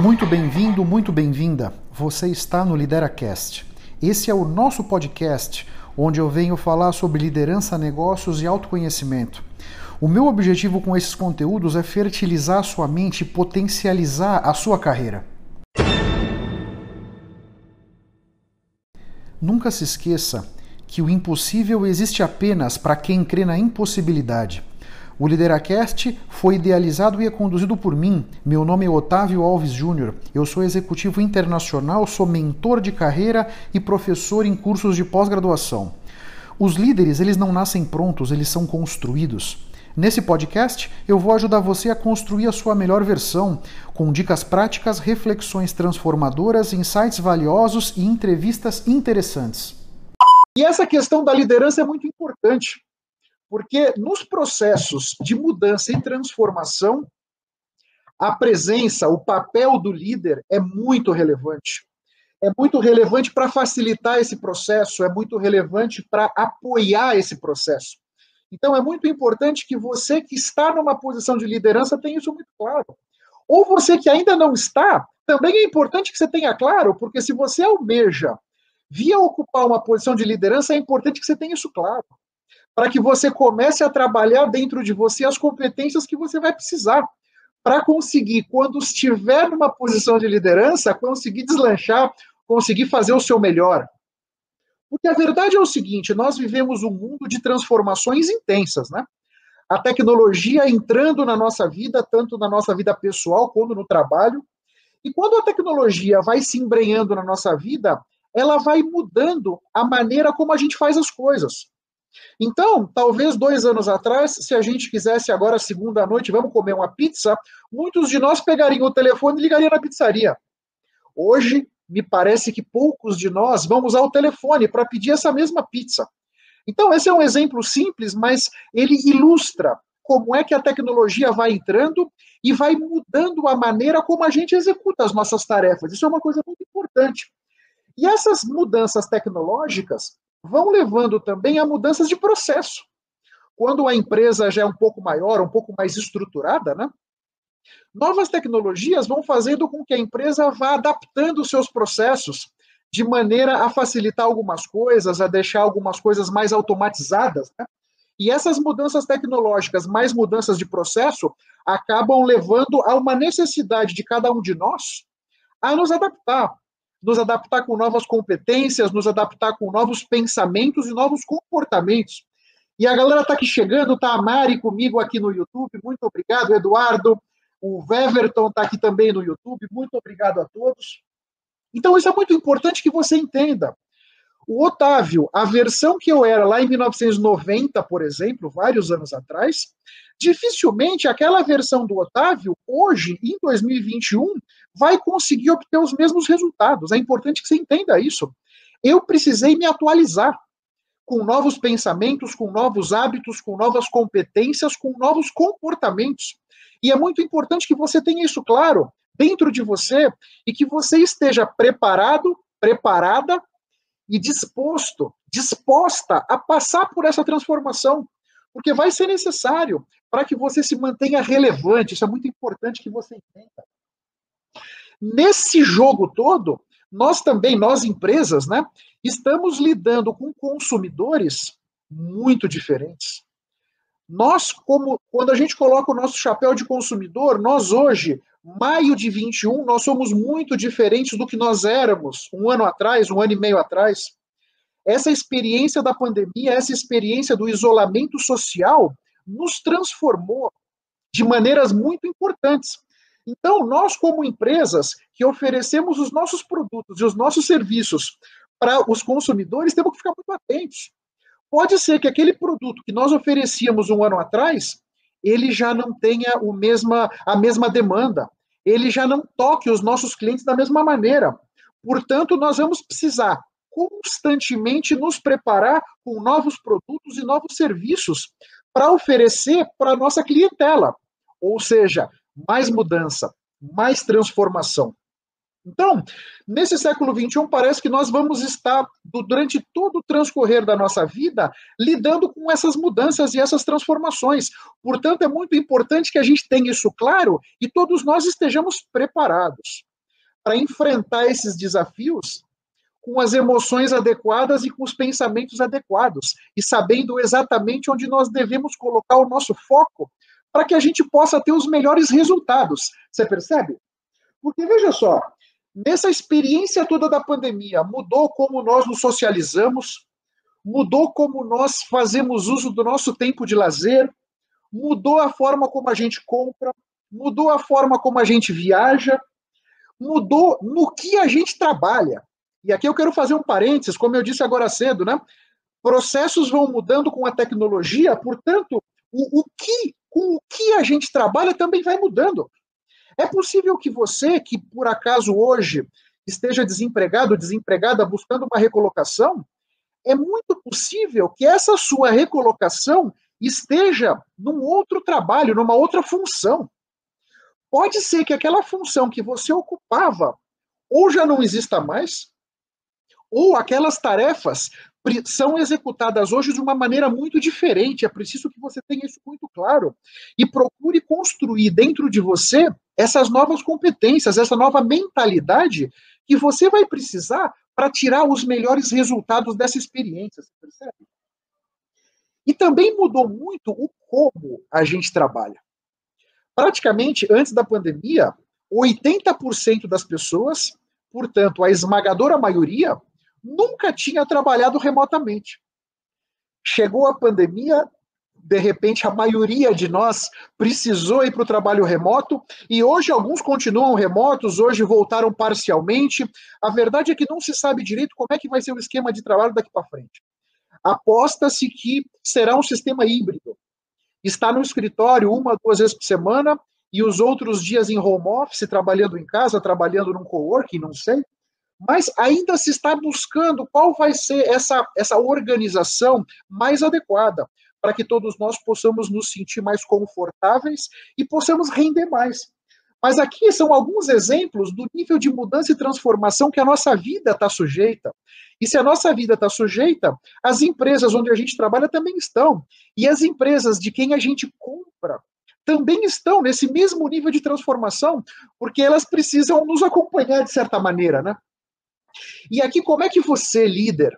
Muito bem-vindo, muito bem-vinda. Você está no LideraCast. Esse é o nosso podcast onde eu venho falar sobre liderança, negócios e autoconhecimento. O meu objetivo com esses conteúdos é fertilizar a sua mente e potencializar a sua carreira. Nunca se esqueça que o impossível existe apenas para quem crê na impossibilidade. O Lideracast foi idealizado e é conduzido por mim. Meu nome é Otávio Alves Júnior. Eu sou executivo internacional, sou mentor de carreira e professor em cursos de pós-graduação. Os líderes, eles não nascem prontos, eles são construídos. Nesse podcast, eu vou ajudar você a construir a sua melhor versão, com dicas práticas, reflexões transformadoras, insights valiosos e entrevistas interessantes. E essa questão da liderança é muito importante. Porque nos processos de mudança e transformação, a presença, o papel do líder é muito relevante. É muito relevante para facilitar esse processo, é muito relevante para apoiar esse processo. Então, é muito importante que você que está numa posição de liderança tenha isso muito claro. Ou você que ainda não está, também é importante que você tenha claro, porque se você almeja via ocupar uma posição de liderança, é importante que você tenha isso claro para que você comece a trabalhar dentro de você as competências que você vai precisar para conseguir, quando estiver numa posição de liderança, conseguir deslanchar, conseguir fazer o seu melhor. Porque a verdade é o seguinte: nós vivemos um mundo de transformações intensas, né? A tecnologia entrando na nossa vida, tanto na nossa vida pessoal quanto no trabalho. E quando a tecnologia vai se embrenhando na nossa vida, ela vai mudando a maneira como a gente faz as coisas. Então, talvez dois anos atrás, se a gente quisesse agora, segunda noite, vamos comer uma pizza, muitos de nós pegariam o telefone e ligariam na pizzaria. Hoje, me parece que poucos de nós vão usar o telefone para pedir essa mesma pizza. Então, esse é um exemplo simples, mas ele ilustra como é que a tecnologia vai entrando e vai mudando a maneira como a gente executa as nossas tarefas. Isso é uma coisa muito importante. E essas mudanças tecnológicas, vão levando também a mudanças de processo. Quando a empresa já é um pouco maior, um pouco mais estruturada, né? Novas tecnologias vão fazendo com que a empresa vá adaptando seus processos de maneira a facilitar algumas coisas, a deixar algumas coisas mais automatizadas. Né? E essas mudanças tecnológicas, mais mudanças de processo, acabam levando a uma necessidade de cada um de nós a nos adaptar, nos adaptar com novas competências, nos adaptar com novos pensamentos e novos comportamentos. E a galera está aqui chegando, tá a Mari comigo aqui no YouTube, muito obrigado, Eduardo. O Weverton está aqui também no YouTube, muito obrigado a todos. Então, isso é muito importante que você entenda. O Otávio, a versão que eu era lá em 1990, por exemplo, vários anos atrás, dificilmente aquela versão do Otávio, hoje, em 2021, vai conseguir obter os mesmos resultados. É importante que você entenda isso. Eu precisei me atualizar com novos pensamentos, com novos hábitos, com novas competências, com novos comportamentos. E é muito importante que você tenha isso claro dentro de você e que você esteja preparado, preparada e disposto, disposta a passar por essa transformação, porque vai ser necessário para que você se mantenha relevante. Isso é muito importante que você entenda. Nesse jogo todo, nós também, nós empresas, né, estamos lidando com consumidores muito diferentes. Nós, como quando a gente coloca o nosso chapéu de consumidor, nós hoje, maio de 21, nós somos muito diferentes do que nós éramos um ano atrás, um ano e meio atrás. Essa experiência da pandemia, essa experiência do isolamento social, nos transformou de maneiras muito importantes. Então, nós, como empresas que oferecemos os nossos produtos e os nossos serviços para os consumidores, temos que ficar muito atentos. Pode ser que aquele produto que nós oferecíamos um ano atrás, ele já não tenha o mesma, a mesma demanda, ele já não toque os nossos clientes da mesma maneira. Portanto, nós vamos precisar constantemente nos preparar com novos produtos e novos serviços para oferecer para a nossa clientela. Ou seja, mais mudança, mais transformação. Então, nesse século XXI, parece que nós vamos estar, durante todo o transcorrer da nossa vida, lidando com essas mudanças e essas transformações. Portanto, é muito importante que a gente tenha isso claro e todos nós estejamos preparados. para enfrentar esses desafios com as emoções adequadas e com os pensamentos adequados, e sabendo exatamente onde nós devemos colocar o nosso foco para que a gente possa ter os melhores resultados. Você percebe? Porque veja só, nessa experiência toda da pandemia, mudou como nós nos socializamos, mudou como nós fazemos uso do nosso tempo de lazer, mudou a forma como a gente compra, mudou a forma como a gente viaja, mudou no que a gente trabalha. E aqui eu quero fazer um parênteses, como eu disse agora cedo, né? Processos vão mudando com a tecnologia, portanto, o, o que, com o que a gente trabalha também vai mudando. É possível que você, que por acaso hoje esteja desempregado, desempregada, buscando uma recolocação, é muito possível que essa sua recolocação esteja num outro trabalho, numa outra função. Pode ser que aquela função que você ocupava ou já não exista mais, ou aquelas tarefas são executadas hoje de uma maneira muito diferente. É preciso que você tenha isso muito claro e procure construir dentro de você essas novas competências, essa nova mentalidade que você vai precisar para tirar os melhores resultados dessa experiência, você percebe? E também mudou muito o como a gente trabalha. Praticamente antes da pandemia, 80% das pessoas, portanto, a esmagadora maioria, nunca tinha trabalhado remotamente. Chegou a pandemia, de repente a maioria de nós precisou ir para o trabalho remoto e hoje alguns continuam remotos, hoje voltaram parcialmente. A verdade é que não se sabe direito como é que vai ser o esquema de trabalho daqui para frente. Aposta-se que será um sistema híbrido. Está no escritório uma, duas vezes por semana e os outros dias em home office, trabalhando em casa, trabalhando num coworking, não sei mas ainda se está buscando qual vai ser essa, essa organização mais adequada para que todos nós possamos nos sentir mais confortáveis e possamos render mais. Mas aqui são alguns exemplos do nível de mudança e transformação que a nossa vida está sujeita. E se a nossa vida está sujeita, as empresas onde a gente trabalha também estão. E as empresas de quem a gente compra também estão nesse mesmo nível de transformação, porque elas precisam nos acompanhar de certa maneira, né? E aqui, como é que você, líder,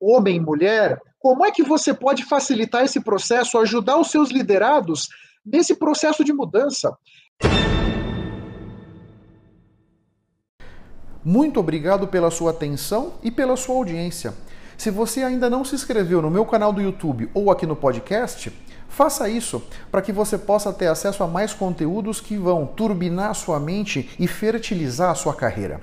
homem, mulher, como é que você pode facilitar esse processo, ajudar os seus liderados nesse processo de mudança? Muito obrigado pela sua atenção e pela sua audiência. Se você ainda não se inscreveu no meu canal do YouTube ou aqui no podcast, faça isso para que você possa ter acesso a mais conteúdos que vão turbinar sua mente e fertilizar a sua carreira.